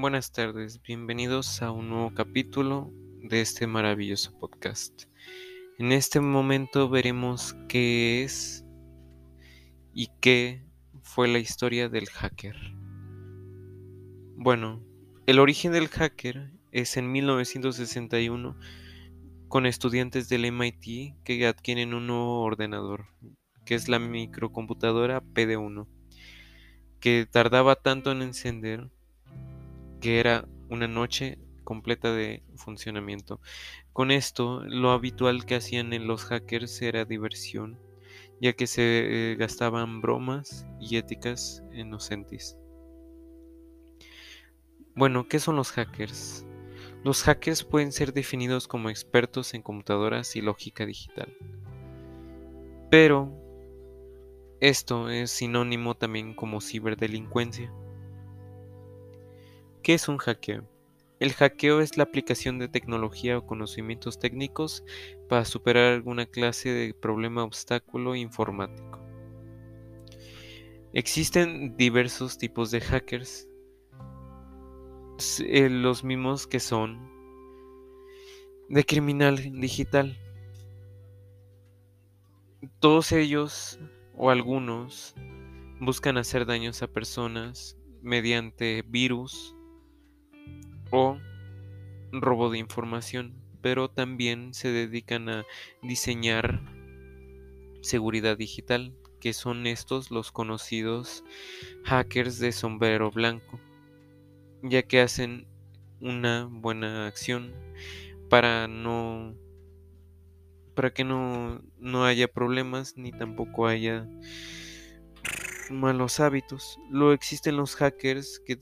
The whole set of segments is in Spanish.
Buenas tardes, bienvenidos a un nuevo capítulo de este maravilloso podcast. En este momento veremos qué es y qué fue la historia del hacker. Bueno, el origen del hacker es en 1961 con estudiantes del MIT que adquieren un nuevo ordenador, que es la microcomputadora PD1, que tardaba tanto en encender que era una noche completa de funcionamiento. Con esto, lo habitual que hacían en los hackers era diversión, ya que se eh, gastaban bromas y éticas inocentes. Bueno, ¿qué son los hackers? Los hackers pueden ser definidos como expertos en computadoras y lógica digital. Pero esto es sinónimo también como ciberdelincuencia. ¿Qué es un hackeo? El hackeo es la aplicación de tecnología o conocimientos técnicos para superar alguna clase de problema obstáculo informático. Existen diversos tipos de hackers, eh, los mismos que son de criminal digital. Todos ellos o algunos buscan hacer daños a personas mediante virus, o robo de información, pero también se dedican a diseñar seguridad digital, que son estos los conocidos hackers de sombrero blanco, ya que hacen una buena acción para no para que no, no haya problemas ni tampoco haya malos hábitos. Luego existen los hackers que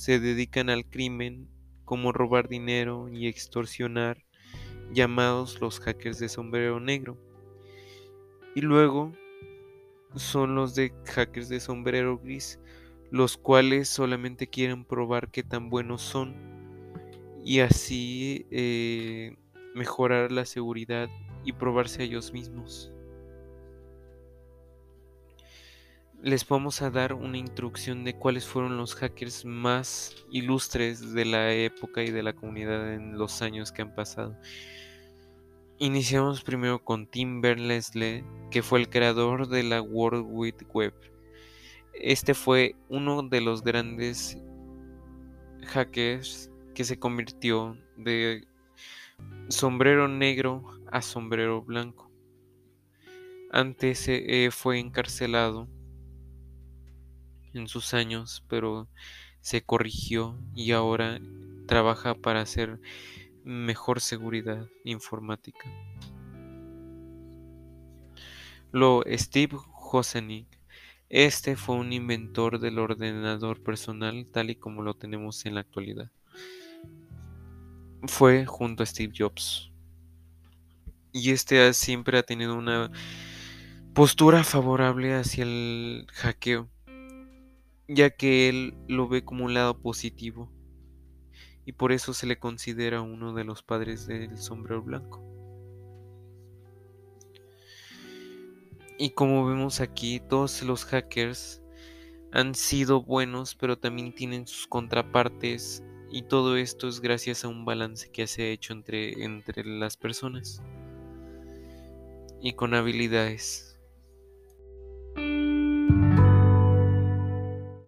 se dedican al crimen como robar dinero y extorsionar, llamados los hackers de sombrero negro. Y luego son los de hackers de sombrero gris, los cuales solamente quieren probar qué tan buenos son y así eh, mejorar la seguridad y probarse a ellos mismos. Les vamos a dar una introducción de cuáles fueron los hackers más ilustres de la época y de la comunidad en los años que han pasado. Iniciamos primero con Tim Berners-Lee, que fue el creador de la World Wide Web. Este fue uno de los grandes hackers que se convirtió de sombrero negro a sombrero blanco. Antes eh, fue encarcelado en sus años, pero se corrigió y ahora trabaja para hacer mejor seguridad informática. Lo Steve Hosenik. Este fue un inventor del ordenador personal tal y como lo tenemos en la actualidad. Fue junto a Steve Jobs. Y este siempre ha tenido una postura favorable hacia el hackeo ya que él lo ve como un lado positivo y por eso se le considera uno de los padres del sombrero blanco. Y como vemos aquí, todos los hackers han sido buenos, pero también tienen sus contrapartes y todo esto es gracias a un balance que se ha hecho entre, entre las personas y con habilidades.